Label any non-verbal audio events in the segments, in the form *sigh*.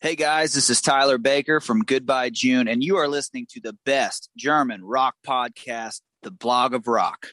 Hey guys, this is Tyler Baker from Goodbye June, and you are listening to the best German rock podcast, The Blog of Rock.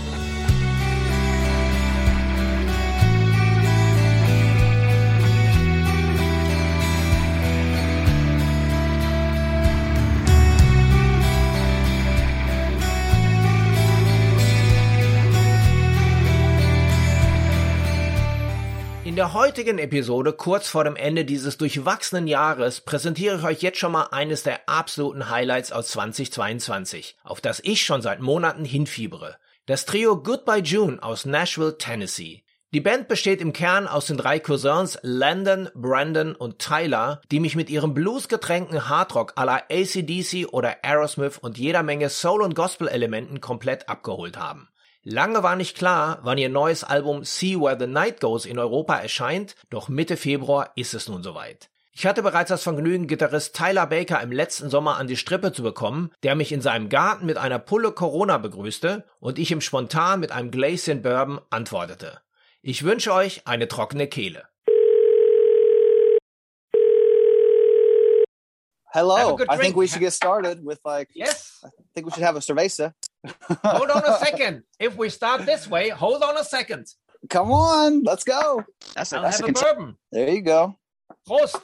Der heutigen Episode, kurz vor dem Ende dieses durchwachsenen Jahres, präsentiere ich euch jetzt schon mal eines der absoluten Highlights aus 2022, auf das ich schon seit Monaten hinfiebere. Das Trio Goodbye June aus Nashville, Tennessee. Die Band besteht im Kern aus den drei Cousins Landon, Brandon und Tyler, die mich mit ihrem bluesgetränkten Hardrock à la ACDC oder Aerosmith und jeder Menge Soul- und Gospel-Elementen komplett abgeholt haben. Lange war nicht klar, wann ihr neues Album See Where the Night Goes in Europa erscheint, doch Mitte Februar ist es nun soweit. Ich hatte bereits das Vergnügen, Gitarrist Tyler Baker im letzten Sommer an die Strippe zu bekommen, der mich in seinem Garten mit einer Pulle Corona begrüßte und ich ihm spontan mit einem Glacian Bourbon antwortete. Ich wünsche euch eine trockene Kehle. Hello. I think we should get started with like. Yes. I think we should have a cerveza. Hold on a *laughs* second. If we start this way, hold on a second. Come on, let's go. That's a, I'll that's have a, a bourbon. There you go. Prost.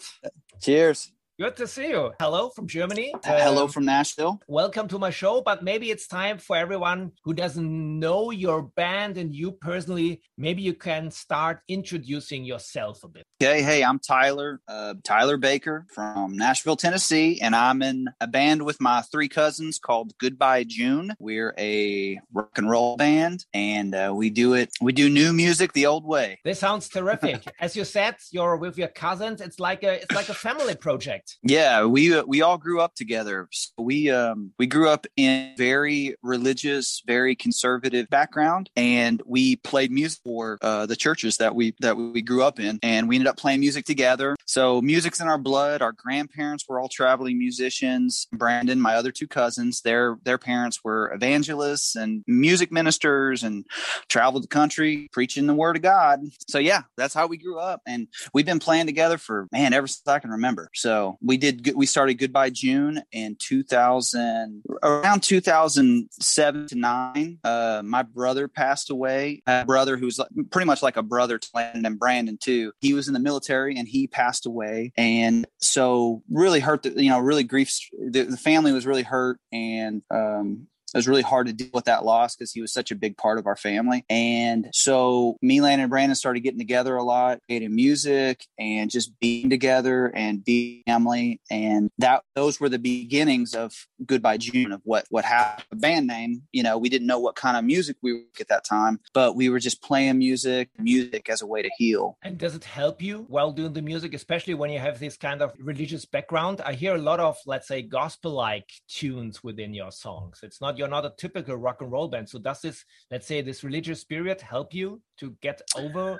Cheers. Good to see you. Hello from Germany. Hello um, from Nashville. Welcome to my show. But maybe it's time for everyone who doesn't know your band and you personally. Maybe you can start introducing yourself a bit. Okay. Hey, I'm Tyler, uh, Tyler Baker from Nashville, Tennessee, and I'm in a band with my three cousins called Goodbye June. We're a rock and roll band, and uh, we do it. We do new music the old way. This sounds terrific. *laughs* As you said, you're with your cousins. It's like a it's like a family project. Yeah, we uh, we all grew up together. So we um we grew up in very religious, very conservative background, and we played music for uh, the churches that we that we grew up in, and we ended up playing music together. So music's in our blood. Our grandparents were all traveling musicians. Brandon, my other two cousins, their their parents were evangelists and music ministers, and traveled the country preaching the word of God. So yeah, that's how we grew up, and we've been playing together for man ever since I can remember. So we did we started goodbye june in 2000 around 2007 to 9 uh, my brother passed away a brother who's pretty much like a brother to landon and brandon too he was in the military and he passed away. And so really hurt the, you know really grief the, the family was really hurt. And um, it was really hard to deal with that loss because he was such a big part of our family. And so me, Landon, and Brandon started getting together a lot, creating music and just being together and being family. And that those were the beginnings of Goodbye June of what what happened. The band name, you know, we didn't know what kind of music we were at that time, but we were just playing music, music as a way to heal. And does it help you while doing the music, especially when you have this kind of religious background? I hear a lot of, let's say, gospel-like tunes within your songs. It's not you're not a typical rock and roll band. So does this, let's say, this religious spirit help you to get over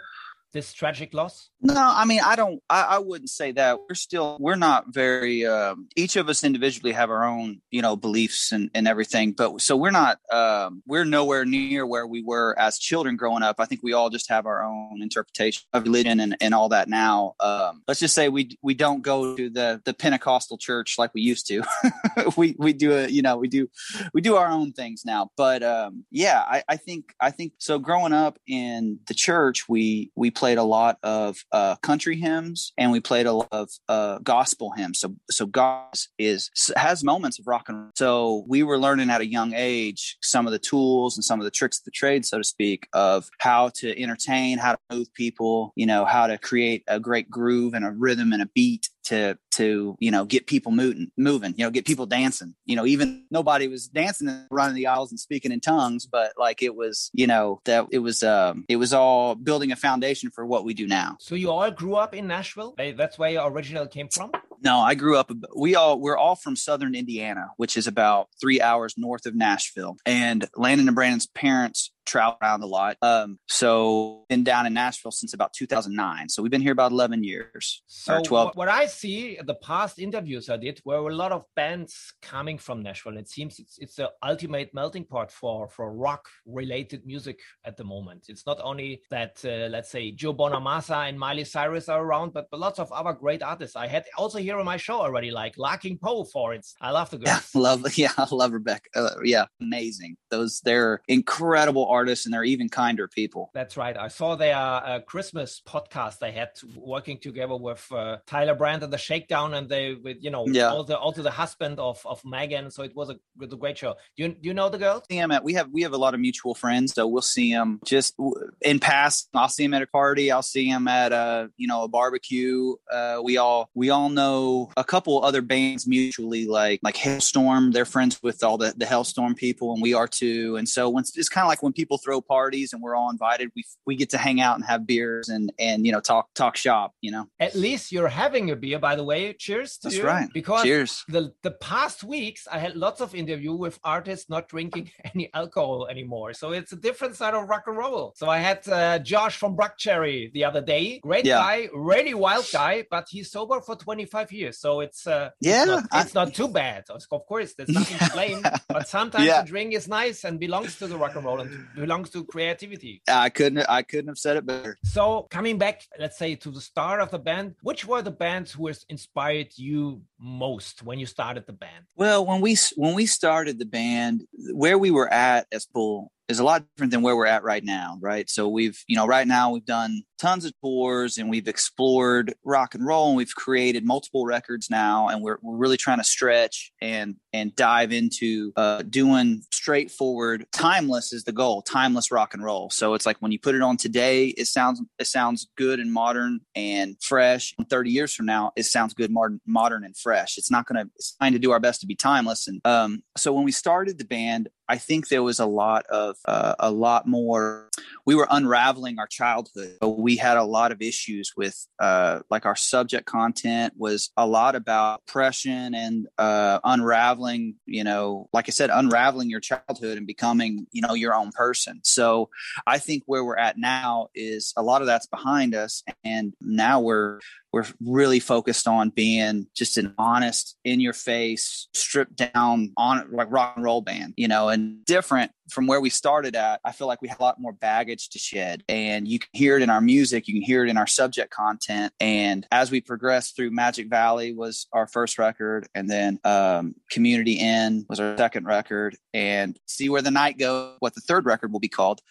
this tragic loss? No, I mean, I don't, I, I wouldn't say that. We're still, we're not very, um, each of us individually have our own, you know, beliefs and, and everything. But so we're not, um, we're nowhere near where we were as children growing up. I think we all just have our own interpretation of religion and, and all that now. Um, let's just say we, we don't go to the, the Pentecostal church like we used to. *laughs* we, we do a you know, we do, we do our own things now. But, um, yeah, I, I think, I think so growing up in the church, we, we played a lot of uh, country hymns and we played a lot of uh, gospel hymns. So so God is has moments of rock and roll. So we were learning at a young age some of the tools and some of the tricks of the trade, so to speak, of how to entertain, how to move people, you know, how to create a great groove and a rhythm and a beat to to you know get people moving moving you know get people dancing you know even nobody was dancing and running the aisles and speaking in tongues but like it was you know that it was um it was all building a foundation for what we do now so you all grew up in nashville that's where your original came from no, I grew up. We all we're all from Southern Indiana, which is about three hours north of Nashville. And Landon and Brandon's parents travel around a lot. Um, so been down in Nashville since about 2009. So we've been here about 11 years so or 12. What I see the past interviews I did were a lot of bands coming from Nashville. It seems it's it's the ultimate melting pot for for rock related music at the moment. It's not only that uh, let's say Joe Bonamassa and Miley Cyrus are around, but, but lots of other great artists. I had also here on my show already, like Larkin Poe, for it. I love the girl. Yeah, *laughs* love yeah, I love Rebecca. Uh, yeah, amazing. Those they're incredible artists and they're even kinder people. That's right. I saw their uh, Christmas podcast they had working together with uh, Tyler Bryant and the Shakedown, and they with you know yeah. also also the husband of of Megan. So it was a, it was a great show. Do you do you know the girl? See at we have we have a lot of mutual friends, so we'll see him just in past. I'll see him at a party. I'll see him at a you know a barbecue. Uh, we all we all know a couple other bands mutually, like like Halestorm. They're friends with all the the Halestorm people, and we are too. And so when it's kind of like when people throw parties and we're all invited. We we get to hang out and have beers and and you know talk talk shop. You know. At least you're having a beer, by the way. Cheers to That's you. right. Because Cheers. the the past weeks I had lots of interview with artists not drinking *laughs* any alcohol anymore. So it's a different side of rock and roll. So I had uh, Josh from Buckcherry the other day. Great yeah. guy, really wild guy, but he's sober for 25 years. So it's uh, yeah, it's not, it's not too bad. Of course, there's nothing to *laughs* blame, but sometimes yeah. the drink is nice and belongs to the rock and roll and belongs to creativity. I couldn't I couldn't have said it better. So coming back, let's say to the start of the band, which were the bands who has inspired you most when you started the band? Well, when we when we started the band, where we were at as Bull is a lot different than where we're at right now, right? So we've, you know, right now we've done tons of tours and we've explored rock and roll and we've created multiple records now and we're, we're really trying to stretch and and dive into uh, doing straightforward timeless is the goal timeless rock and roll. So it's like when you put it on today it sounds it sounds good and modern and fresh. And 30 years from now it sounds good modern modern and fresh. It's not gonna it's trying to do our best to be timeless and um so when we started the band I think there was a lot of uh, a lot more. We were unraveling our childhood. We had a lot of issues with uh, like our subject content was a lot about oppression and uh, unraveling. You know, like I said, unraveling your childhood and becoming you know your own person. So I think where we're at now is a lot of that's behind us, and now we're we're really focused on being just an honest, in your face, stripped down on like rock and roll band, you know, and different from where we started at. I feel like we have a lot more baggage to shed, and you can hear it in our music, you can hear it in our subject content. And as we progress through, Magic Valley was our first record, and then um, Community Inn was our second record, and See Where the Night Goes, what the third record will be called.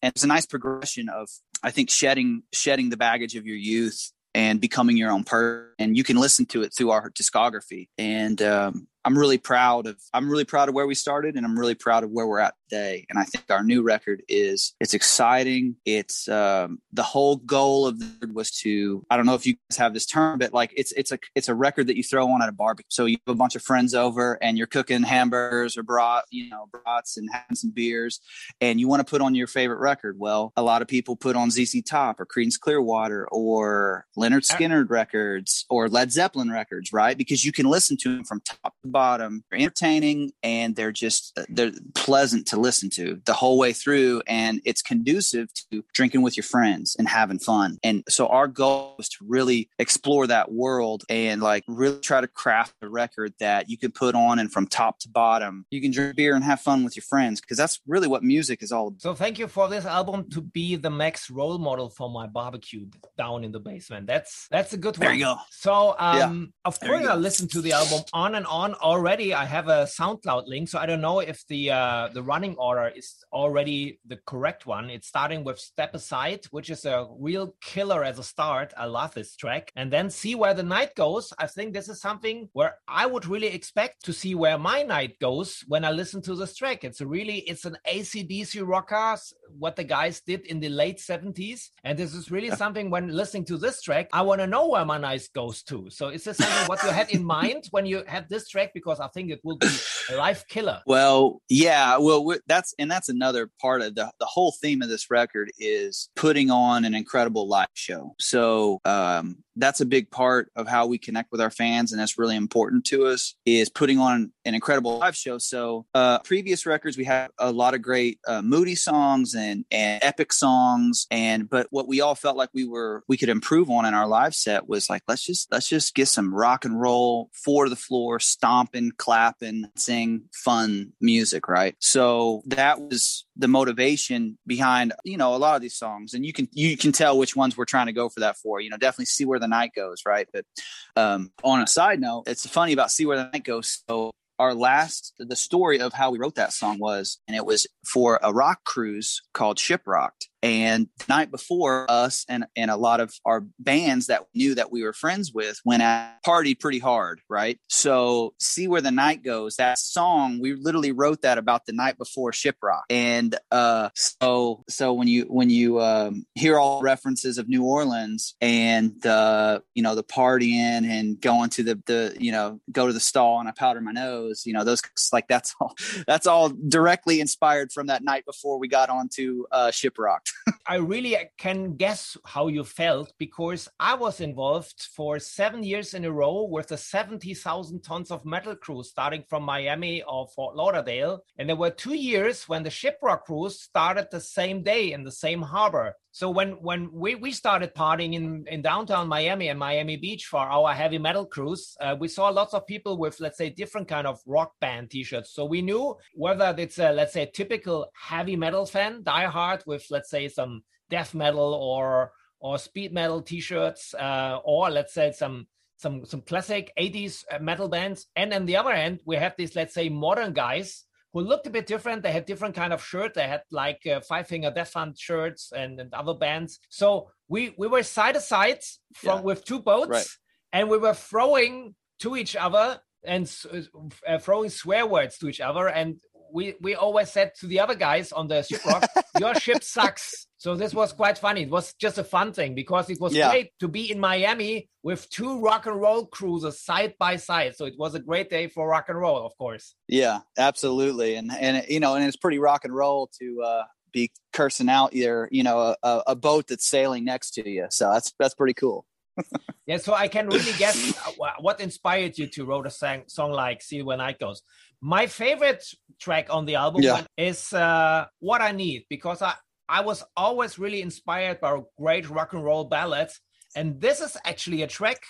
And it's a nice progression of I think shedding shedding the baggage of your youth and becoming your own person. And you can listen to it through our discography. And um, I'm really proud of I'm really proud of where we started and I'm really proud of where we're at today. And I think our new record is it's exciting. It's um, the whole goal of the was to I don't know if you guys have this term, but like it's it's a it's a record that you throw on at a barbecue. So you have a bunch of friends over and you're cooking hamburgers or brat, you know, brats and having some beers and you want to put on your favorite record. Well, a lot of people put on ZZ Top or Creedence Clearwater or Lynyrd Skynyrd records or Led Zeppelin records, right? Because you can listen to them from top to bottom. They're entertaining and they're just they're pleasant to listen to the whole way through, and it's conducive to drinking with your friends and having fun. And so our goal is to really explore that world and like really try to craft a record that you can put on and from top to bottom you can drink beer and have fun with your friends because that's really what music is all about. So thank you for this album to be the max role model for my barbecue down in the basement. That's that's a good one. There you go. So um yeah. of course I listened to the album on and on already. I have a SoundCloud link, so I don't know if the uh the running order is already the correct one. It's starting with Step Aside, which is a real killer as a start. I love this track. And then See Where the Night Goes. I think this is something where I would really expect to see where my night goes when I listen to this track. It's a really, it's an ACDC rocker, what the guys did in the late 70s. And this is really something when listening to this track, I want to know where my night goes to. So is this something what you had in *laughs* mind when you had this track? Because I think it will be a life killer. *laughs* Well, yeah, well, that's, and that's another part of the, the whole theme of this record is putting on an incredible live show. So, um, that's a big part of how we connect with our fans and that's really important to us is putting on an incredible live show so uh previous records we have a lot of great uh, moody songs and and epic songs and but what we all felt like we were we could improve on in our live set was like let's just let's just get some rock and roll for the floor stomping and sing fun music right? So that was the motivation behind you know a lot of these songs. And you can you can tell which ones we're trying to go for that for you know definitely see where the night goes right? But um on a side note it's funny about see where the night goes. So our last the story of how we wrote that song was and it was for a rock cruise called shiprocked and the night before, us and, and a lot of our bands that knew that we were friends with went out, partied pretty hard, right? So, See Where the Night Goes, that song, we literally wrote that about the night before Shiprock. And uh, so, so when you when you um, hear all references of New Orleans and uh, you know the partying and going to the the you know go to the stall and I powder my nose, you know those like that's all *laughs* that's all directly inspired from that night before we got onto uh, Shiprock. I really can guess how you felt because I was involved for seven years in a row with the 70,000 tons of metal cruise starting from Miami or Fort Lauderdale. And there were two years when the Shiprock cruise started the same day in the same harbor. So when when we, we started partying in, in downtown Miami and Miami Beach for our heavy metal cruise, uh, we saw lots of people with let's say different kind of rock band T-shirts. So we knew whether it's a let's say typical heavy metal fan, diehard with let's say some death metal or or speed metal T-shirts, uh, or let's say some some some classic 80s uh, metal bands. And on the other end, we have these let's say modern guys who looked a bit different. They had different kind of shirt. They had like uh, Five Finger Death Punch shirts and, and other bands. So we we were side to side from yeah. with two boats, right. and we were throwing to each other and uh, throwing swear words to each other. And we we always said to the other guys on the ship rock, *laughs* "Your ship sucks." So this was quite funny. It was just a fun thing because it was yeah. great to be in Miami with two rock and roll cruises side by side. So it was a great day for rock and roll, of course. Yeah, absolutely. And and you know, and it's pretty rock and roll to uh be cursing out your, you know, a, a boat that's sailing next to you. So that's that's pretty cool. yeah, so I can really guess *laughs* what inspired you to write a song, song like "See Where Night Goes." My favorite track on the album yeah. is uh, "What I Need" because I I was always really inspired by great rock and roll ballads, and this is actually a track.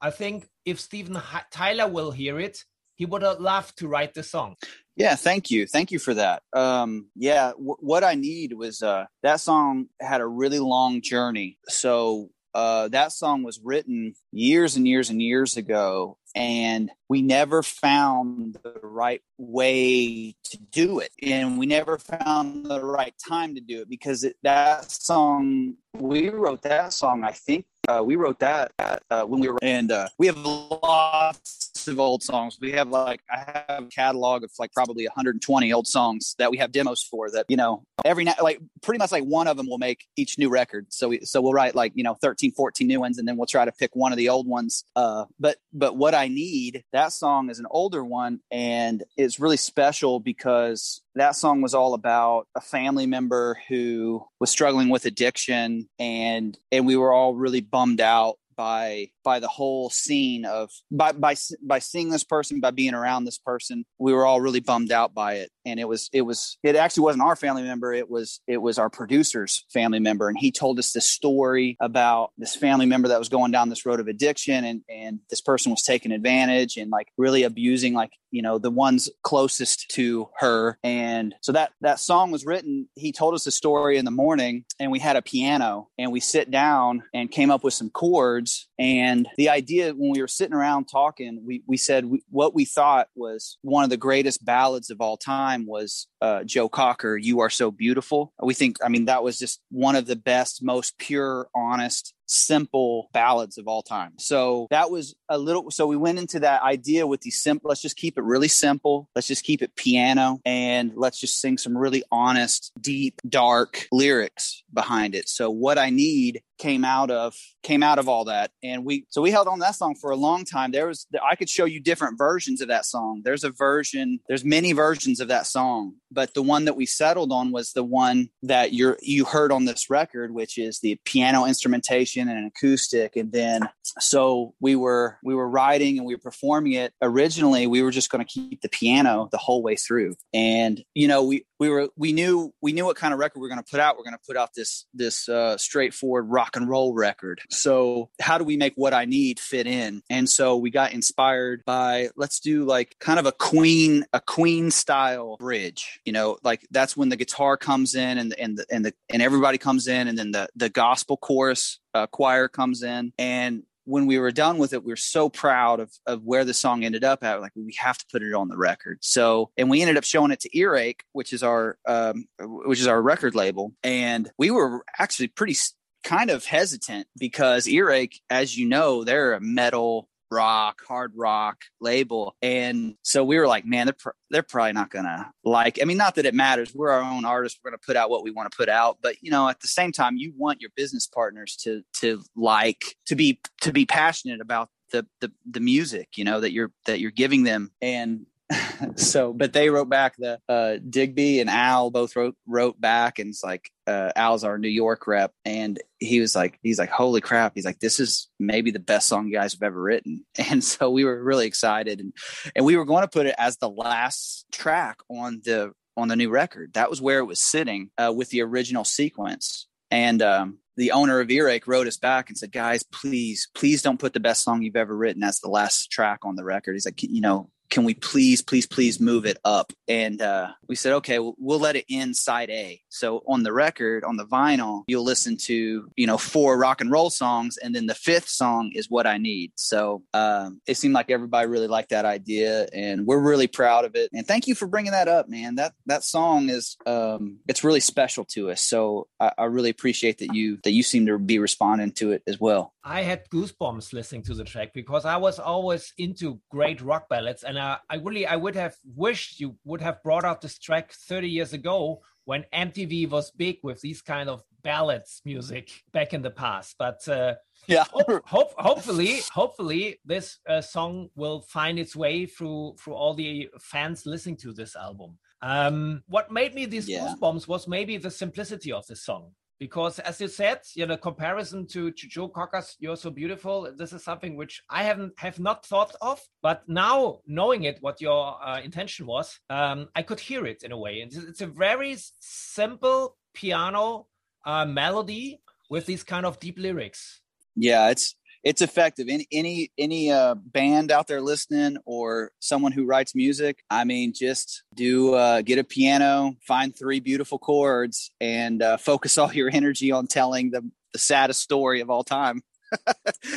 I think if Steven Tyler will hear it, he would love to write the song. Yeah, thank you, thank you for that. Um, yeah, what I need was uh, that song had a really long journey, so uh, that song was written years and years and years ago and we never found the right way to do it. And we never found the right time to do it because it, that song we wrote that song i think uh, we wrote that uh, when we were and uh, we have lots of old songs. We have like i have a catalog of like probably 120 old songs that we have demos for that you know every night like pretty much like one of them will make each new record. So we so we'll write like you know 13 14 new ones and then we'll try to pick one of the old ones. Uh, but but what i need that song is an older one and it's really special because that song was all about a family member who was struggling with addiction and and we were all really bummed out by by the whole scene of by by by seeing this person by being around this person we were all really bummed out by it and it was it was it actually wasn't our family member it was it was our producer's family member and he told us this story about this family member that was going down this road of addiction and and this person was taking advantage and like really abusing like you know the ones closest to her. And so that that song was written he told us the story in the morning and we had a piano and we sit down and came up with some chords and the idea when we were sitting around talking we we said we, what we thought was one of the greatest ballads of all time was uh, joe cocker you are so beautiful. We think i mean that was just one of the best most pure honest simple ballads of all time. So that was a little so we went into that idea with these simple let's just keep it really simple. Let's just keep it piano and let's just sing some really honest, deep, dark lyrics behind it. So what I need came out of came out of all that and we so we held on that song for a long time there was i could show you different versions of that song there's a version there's many versions of that song but the one that we settled on was the one that you're you heard on this record which is the piano instrumentation and an acoustic. And then so we were we were writing and we were performing it. Originally we were just going to keep the piano the whole way through. And you know we we were we knew we knew what kind of record we are going to put out. We're going to put out this this uh, straightforward rock and roll record. So how do we make what i need fit in? And so we got inspired by let's do like kind of a queen a queen style bridge. You know like that's when the guitar comes in and and the, and the and everybody comes in and then the the gospel chorus uh, choir comes in and when we were done with it, we were so proud of, of where the song ended up at. Like we have to put it on the record. So, and we ended up showing it to Earache, which is our, um, which is our record label. And we were actually pretty kind of hesitant because Earache, as you know, they're a metal rock, hard rock label. And so we were like, man, they're, pr- they're probably not going to like, I mean, not that it matters. We're our own artists. We're going to put out what we want to put out. But, you know, at the same time, you want your business partners to, to like, to be, to be passionate about the, the, the music, you know, that you're, that you're giving them. And *laughs* so, but they wrote back the uh, Digby and Al both wrote wrote back, and it's like uh, Al's our New York rep, and he was like, he's like, holy crap, he's like, this is maybe the best song you guys have ever written, *laughs* and so we were really excited, and and we were going to put it as the last track on the on the new record. That was where it was sitting uh, with the original sequence, and um, the owner of Earache wrote us back and said, guys, please, please don't put the best song you've ever written as the last track on the record. He's like, you know, can we please, please, please move it up? And uh, we said, okay, we'll, we'll let it in side A. So on the record, on the vinyl, you'll listen to, you know, four rock and roll songs. And then the fifth song is what I need. So um, it seemed like everybody really liked that idea and we're really proud of it. And thank you for bringing that up, man. That, that song is, um, it's really special to us. So I, I really appreciate that you, that you seem to be responding to it as well. I had goosebumps listening to the track because I was always into great rock ballads and uh, I really I would have wished you would have brought out this track 30 years ago when MTV was big with these kind of ballads music back in the past. But uh, *laughs* yeah, hope, hope, hopefully, hopefully this uh, song will find its way through through all the fans listening to this album. Um, what made me these yeah. goosebumps was maybe the simplicity of the song because as you said you know comparison to, to joe cocker's you're so beautiful. This is something which i haven't have not thought of but now knowing it what your uh, intention was um, i could hear it in a way. And it's a very simple piano uh, melody with these kind of deep lyrics. Yeah it's it's effective. Any any any uh, band out there listening or someone who writes music, I mean, just do uh, get a piano, find three beautiful chords, and uh, focus all your energy on telling the the saddest story of all time.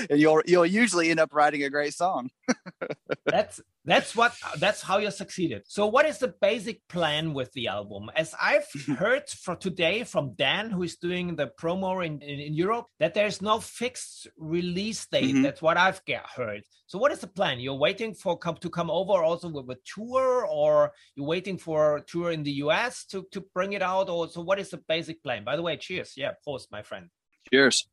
And *laughs* you'll you'll usually end up writing a great song. *laughs* that's that's what that's how you succeeded. So what is the basic plan with the album? As I've *laughs* heard for today from Dan, who is doing the promo in, in, in Europe, that there's no fixed release date. Mm-hmm. That's what I've get, heard. So what is the plan? You're waiting for come to come over also with a tour, or you're waiting for a tour in the US to to bring it out, or so what is the basic plan? By the way, cheers. Yeah, post my friend. Cheers.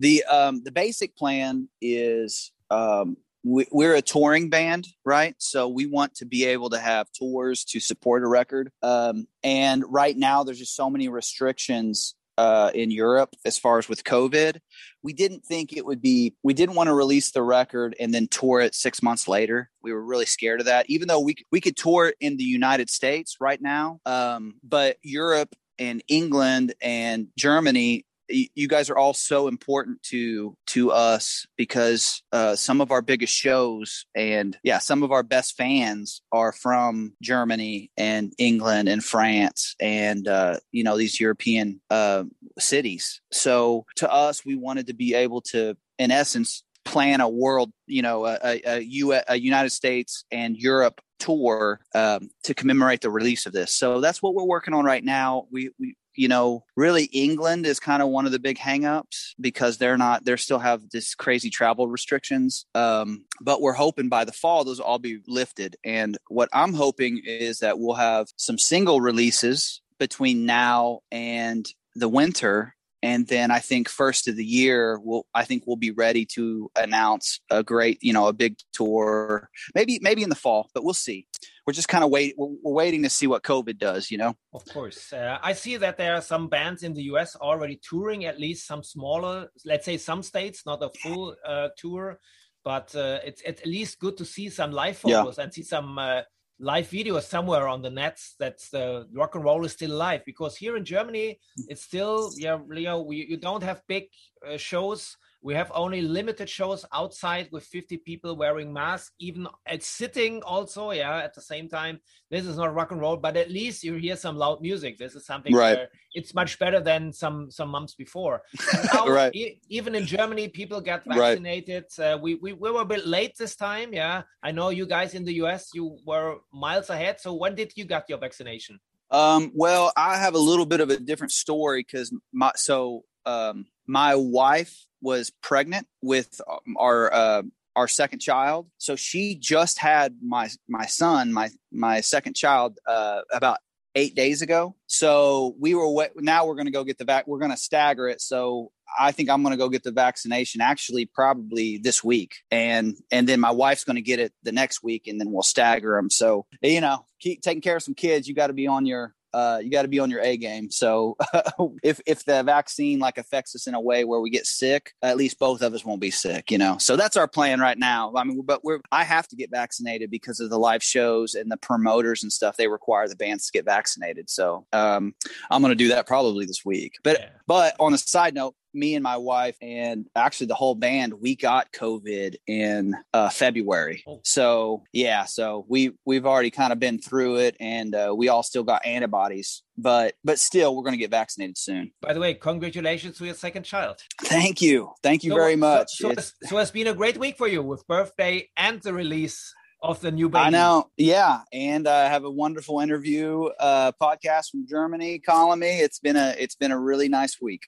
The um, the basic plan is um, we, we're a touring band, right? So we want to be able to have tours to support a record. Um, and right now, there's just so many restrictions uh, in Europe as far as with COVID. We didn't think it would be, we didn't want to release the record and then tour it six months later. We were really scared of that, even though we, we could tour it in the United States right now. Um, but Europe and England and Germany you guys are all so important to to us because uh, some of our biggest shows and yeah some of our best fans are from germany and england and france and uh, you know these european uh, cities. So to us we wanted to be able to in essence plan a world you know a, a, a, U, a united states and europe tour um, to commemorate the release of this. So that's what we're working on right now. We, we you know, really England is kind of one of the big hangups because they're not, they still have this crazy travel restrictions. Um, but we're hoping by the fall, those will all be lifted. And what I'm hoping is that we'll have some single releases between now and the winter and then I think first of the year we'll I think we'll be ready to announce a great you know a big tour maybe maybe in the fall but we'll see. We're just kind of wait we're, we're, waiting to see what COVID does you know? Of course. Uh, I see that there are some bands in the US already touring at least some smaller let's say some states not a full uh, tour but uh, it's, it's at least good to see some live photos yeah. and see some uh, live video somewhere on the nets that the rock and roll is still alive because here in Germany it's still yeah Leo we you don't have big uh, shows we have only limited shows outside with 50 people wearing masks, even at sitting also, yeah, at the same time. This is not rock and roll, but at least you hear some loud music. This is something right. it's much better than some some months before. *laughs* Now, right. E- even in Germany, people get vaccinated. Right. Uh, we, we we were a bit late this time, yeah. I know you guys in the US, you were miles ahead. So when did you get your vaccination? Um, well, I have a little bit of a different story because my so um, my wife was pregnant with um, our uh, our second child, so she just had my my son, my my second child, uh, about eight days ago. So we were now we're going to go get the vac. We're going to stagger it. So I think I'm going to go get the vaccination actually probably this week, and and then my wife's going to get it the next week, and then we'll stagger them. So you know, keep taking care of some kids. You got to be on your uh, you got to be on your A game. So *laughs* if if the vaccine like affects us in a way where we get sick, at least both of us won't be sick, you know. So that's our plan right now. I mean, but we're I have to get vaccinated because of the live shows and the promoters and stuff. They require the bands to get vaccinated. So um, I'm going to do that probably this week. But yeah. but on a side note, me and my wife and actually the whole band we got covid in uh, february oh. so yeah so we we've already kind of been through it and uh, we all still got antibodies but but still we're going to get vaccinated soon by the way congratulations to your second child thank you thank you so, very much so, so, it's, so it's been a great week for you with birthday and the release of the new baby. I know. Yeah. And I have a wonderful interview uh, podcast from Germany calling me. It's been a it's been a really nice week.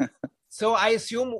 *laughs* so I assume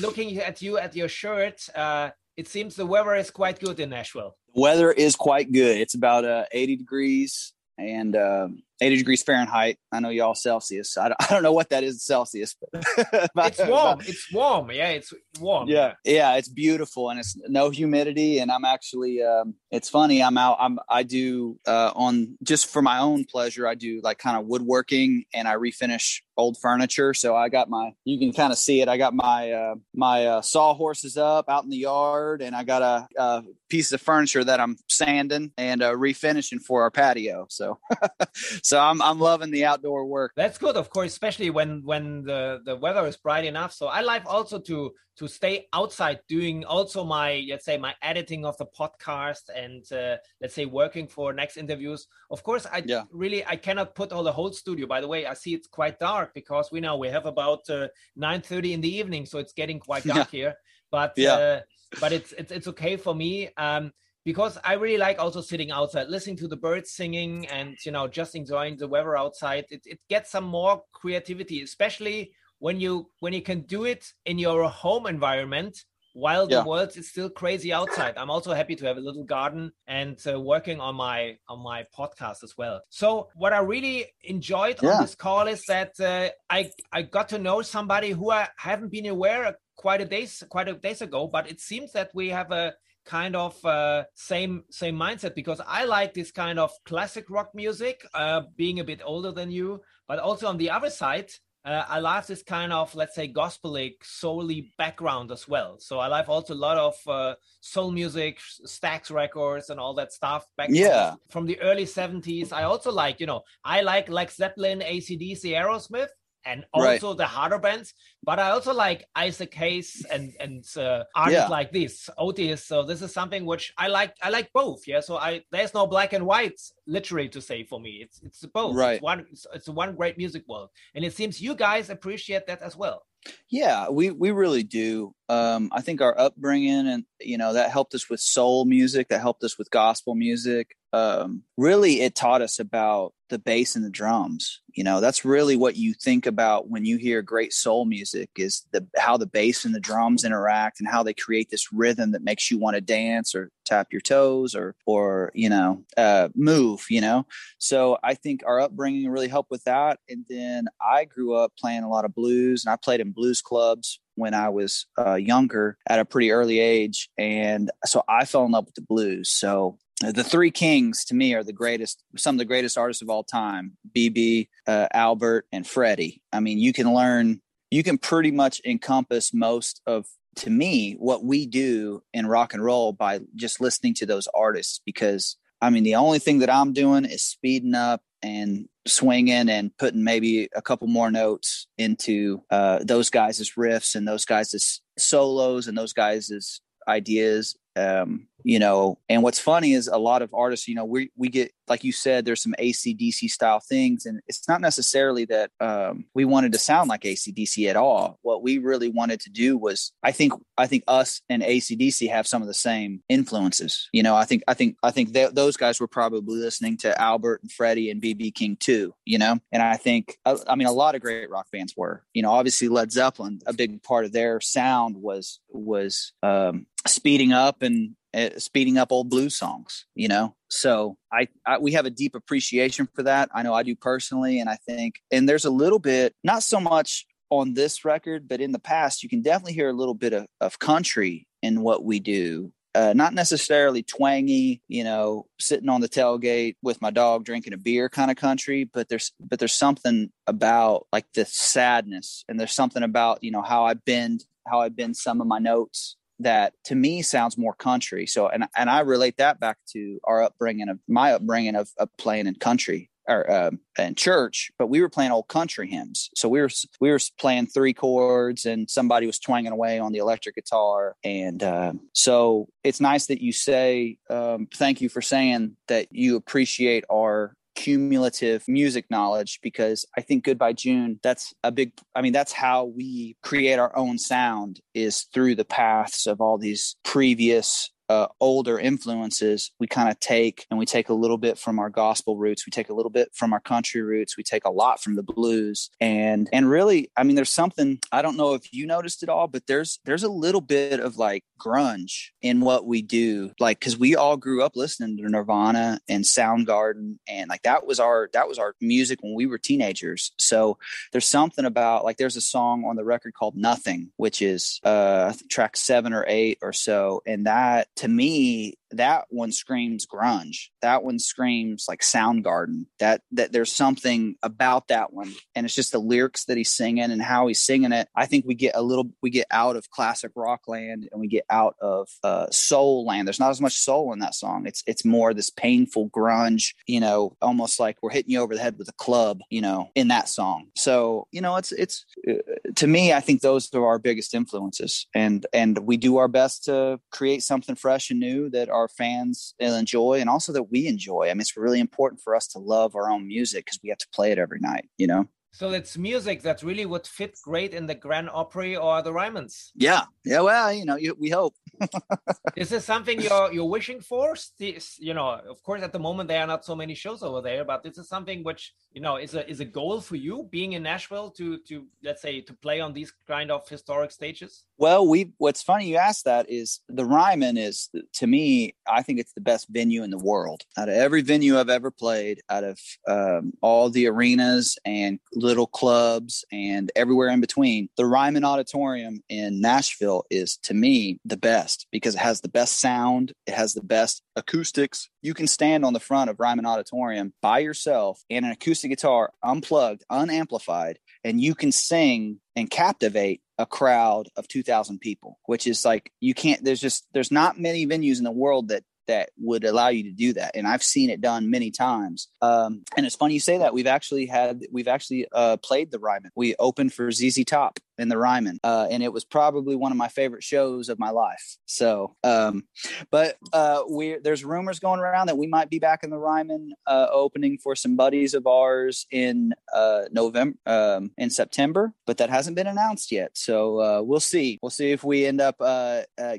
looking at you at your shirt, uh, it seems the weather is quite good in Nashville. The weather is quite good. It's about uh, 80 degrees and um, 80 degrees Fahrenheit. I know y'all Celsius. I don't, *laughs* I don't know what that is Celsius, but *laughs* it's warm. It's warm. Yeah, it's warm. Yeah, yeah, it's beautiful and it's no humidity. And I'm actually, um, it's funny. I'm out. I'm I do uh, on just for my own pleasure. I do like kind of woodworking and I refinish old furniture. So I got my, you can kind of see it. I got my uh, my uh, sawhorses up out in the yard, and I got a, a piece of furniture that I'm sanding and uh, refinishing for our patio. So *laughs* so I'm I'm loving the outdoor work. That's good, of course, especially when when the the weather is bright enough. So I like also to to stay outside doing also my let's say my editing of the podcast and uh, let's say working for next interviews of course i yeah. really i cannot put all the whole studio by the way i see it's quite dark because we know we have about uh, 9 30 in the evening so it's getting quite *laughs* dark yeah. here but yeah. Uh, but it's, it's it's okay for me um because I really like also sitting outside, listening to the birds singing, and you know just enjoying the weather outside. It, it gets some more creativity, especially when you when you can do it in your home environment while the yeah. world is still crazy outside. I'm also happy to have a little garden and uh, working on my on my podcast as well. So what I really enjoyed yeah. on this call is that uh, I I got to know somebody who I haven't been aware quite a days quite a days ago, but it seems that we have a kind of uh, same same mindset because I like this kind of classic rock music, uh, being a bit older than you, but also on the other side, uh, I love this kind of, let's say, gospelic, soully background as well. So I love also a lot of uh, soul music, Stax records, and all that stuff back yeah. from, from the early 70s. I also like, you know, I like like Zeppelin, ACDC, Aerosmith and also right. the harder bands. But I also like Isaac Hayes and and uh, artists yeah. like this, Otis. So this is something which I like. I like both. Yeah. So I there's no black and white literally to say for me. It's it's both. Right. It's one. It's, it's one great music world, and it seems you guys appreciate that as well. Yeah, we we really do. Um, I think our upbringing and you know that helped us with soul music, that helped us with gospel music. Um, really, it taught us about the bass and the drums. You know, that's really what you think about when you hear great soul music is the how the bass and the drums interact and how they create this rhythm that makes you want to dance or tap your toes or or you know uh, move. You know, so I think our upbringing really helped with that. And then I grew up playing a lot of blues, and I played in blues clubs when I was uh, younger at a pretty early age. And so I fell in love with the blues. So the three kings to me are the greatest, some of the greatest artists of all time BB, uh, Albert, and Freddie. I mean, you can learn, you can pretty much encompass most of to me what we do in rock and roll by just listening to those artists because I mean, the only thing that I'm doing is speeding up and swinging and putting maybe a couple more notes into uh, those guys' riffs and those guys' solos and those guys' ideas um, you know, and what's funny is a lot of artists, you know, we we get like you said, there's some ACDC style things, and it's not necessarily that um, we wanted to sound like ACDC at all. What we really wanted to do was, I think, I think us and ACDC have some of the same influences. You know, I think, I think, I think th- those guys were probably listening to Albert and Freddie and BB King too. You know, and I think, I, I mean, a lot of great rock bands were. You know, obviously Led Zeppelin, a big part of their sound was was um, speeding up and uh, speeding up old blues songs you know? So I, I, we have a deep appreciation for that. I know i do personally and i think and there's a little bit not so much on this record but in the past you can definitely hear a little bit of, of country in what we do. Uh, not necessarily twangy, you know, sitting on the tailgate with my dog drinking a beer kind of country, but there's but there's something about like the sadness, and there's something about you know how I bend how I bend some of my notes that to me sounds more country. So, and and I relate that back to our upbringing of my upbringing of, of playing in country or um, in church, but we were playing old country hymns. So we were we were playing three chords, and somebody was twanging away on the electric guitar. And uh, so it's nice that you say um, thank you for saying that you appreciate our cumulative music knowledge because I think Goodbye June, that's a big, I mean, that's how we create our own sound is through the paths of all these previous uh, older influences. We kind of take and we take a little bit from our gospel roots. We take a little bit from our country roots. We take a lot from the blues. And and really i mean there's something i don't know if you noticed it all but there's there's a little bit of like grunge in what we do like because we all grew up listening to nirvana and soundgarden and like that was our that was our music when we were teenagers. So there's something about like there's a song on the record called nothing which is uh track seven or eight or so and that to me that one screams grunge. That one screams like soundgarden. That that there's something about that one and it's just the lyrics that he's singing and how he's singing it. I think we get a little we get out of classic rock land and we get out of uh, soul land. There's not as much soul in that song. It's it's more this painful grunge you know almost like we're hitting you over the head with a club you know in that song. So you know it's it's uh, to me i think those are our biggest influences. And and we do our best to create something fresh and new that our fans enjoy and also that we enjoy. I mean, it's really important for us to love our own music because we have to play it every night, you know? So it's music that really would fit great in the Grand Opry or the Ryman's. Yeah, yeah. Well, you know, you, we hope. *laughs* is this something you're you're wishing for? You know, of course, at the moment there are not so many shows over there, but this is something which you know is a is a goal for you being in Nashville to to let's say to play on these kind of historic stages. Well, we what's funny you asked that is the Ryman is to me I think it's the best venue in the world out of every venue I've ever played out of um, all the arenas and little clubs and everywhere in between. The Ryman Auditorium in Nashville is to me the best best because it has the best sound, it has the best acoustics. You can stand on the front of Ryman Auditorium by yourself and an acoustic guitar unplugged, unamplified, and you can sing and captivate a crowd of 2000 people which is like you can't there's just there's not many venues in the world that that would allow you to do that. And i've seen it done many times. Um, and it's funny you say that. We've actually had we've actually uh, played the ryman. We opened for zz top in the ryman uh, and it was probably one of my favorite shows of my life. So um, but uh, we there's rumors going around that we might be back in the ryman uh, opening for some buddies of ours in uh, november um, in september but that hasn't been announced yet. So uh, we'll see. We'll see if we end up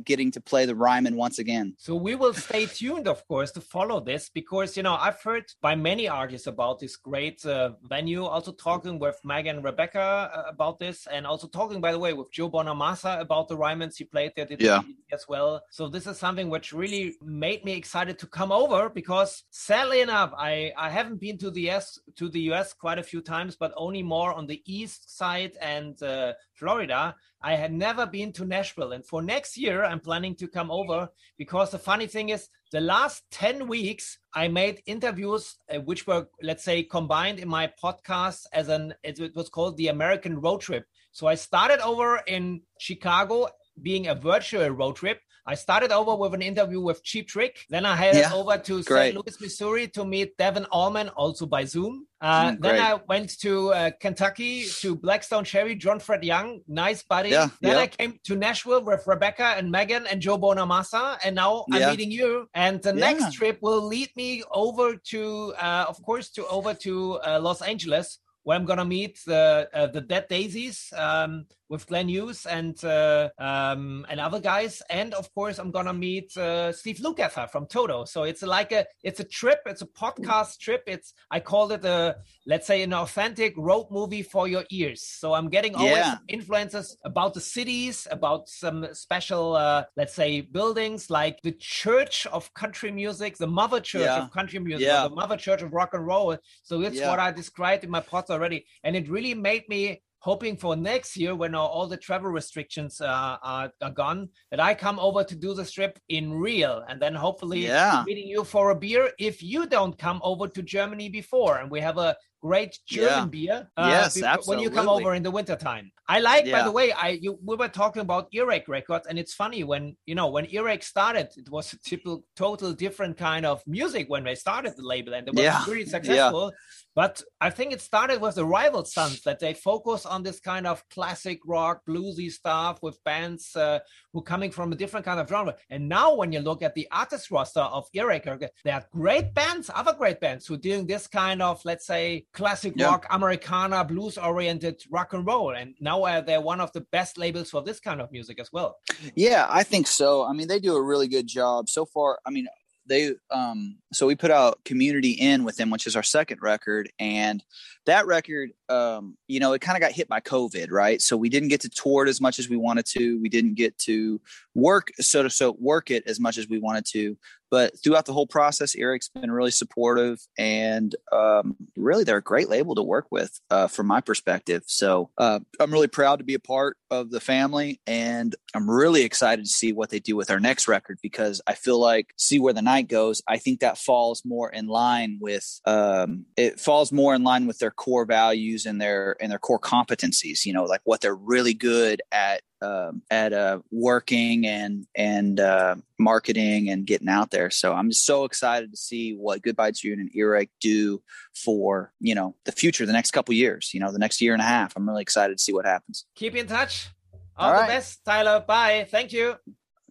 getting to play the ryman once again. So we will stay tuned, of course, to follow this because you know I've heard by many artists about this great uh, venue. Also talking with Megan Rebecca uh, about this, and also talking, by the way, with Joe Bonamassa about the Rymans he played there yeah. as well. So this is something which really made me excited to come over because sadly enough, I I haven't been to the US to the US quite a few times, but only more on the east side and uh, Florida. I had never been to Nashville. And for next year, I'm planning to come over because the funny thing is, the last 10 weeks, I made interviews uh, which were, let's say, combined in my podcast as an, it was called the American Road Trip. So I started over in Chicago being a virtual road trip. I started over with an interview with Cheap Trick. Then I headed yeah, over to St. Louis, Missouri to meet Devon Allman, also by Zoom. Uh, mm, then I went to uh, Kentucky to Black Stone Cherry, John Fred Young, nice buddy. Yeah, then yeah. I came to Nashville with Rebecca and Megan and Joe Bonamassa, and now I'm meeting you. And the next trip will lead me over to, uh, of course, to over to uh, Los Angeles, where I'm gonna meet the uh, the Dead Daisies. Um, with Glenn Hughes and uh, um, and other guys, and of course I'm gonna meet uh, Steve Lukather from Toto. So it's like a it's a trip, it's a podcast trip. It's I called it a let's say an authentic road movie for your ears. So I'm getting always yeah. influences about the cities, about some special uh, let's say buildings like the Church of Country Music, the Mother Church yeah. of Country Music, yeah. the Mother Church of Rock and Roll. So it's what I described in my pods already, and it really made me hoping for next year when all the travel restrictions uh, are, are, gone that I come over to do the trip in real and then hopefully yeah. meeting you for a beer if you don't come over to Germany before and we have a great German yeah. beer. Uh, yes, absolutely. When you come over in the wintertime. I like, yeah. by the way, I you, we were talking about Earache Records, and it's funny when you know when Earache started, it was a typical, total different kind of music when they started the label, and it was yeah. really successful. But I think it started with the Rival Sons that they focus on this kind of classic rock, bluesy stuff with bands uh, who coming from a different kind of genre. And now, when you look at the artist roster of Earache, there are great bands, other great bands who are doing this kind of, let's say, classic yeah. rock, Americana, blues oriented rock and roll. And now uh, they're one of the best labels for this kind of music as well. Yeah, I think so. I mean, they do a really good job so far. I mean, they um so we put out Community Inn with them which is our second record and that record um you know it kind of got hit by covid right so we didn't get to tour it as much as we wanted to we didn't get to work so to so work it as much as we wanted to but throughout the whole process, Earache's been really supportive, and um, really they're a great label to work with uh, from my perspective. So uh, I'm really proud to be a part of the family, and I'm really excited to see what they do with our next record because I feel like see where the night goes. I think that falls more in line with um, it falls more in line with their core values and their and their core competencies. You know, like what they're really good at um, at uh, working and and uh, marketing and getting out there. So I'm just so excited to see what Goodbye June and Earache do for you know the future, the next couple years. You know, the next year and a half. I'm really excited to see what happens. Keep in touch. All, All the right. best, Tyler. Bye. Thank you.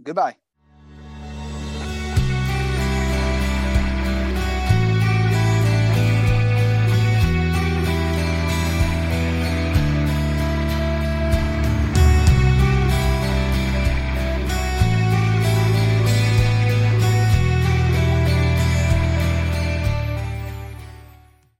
Goodbye.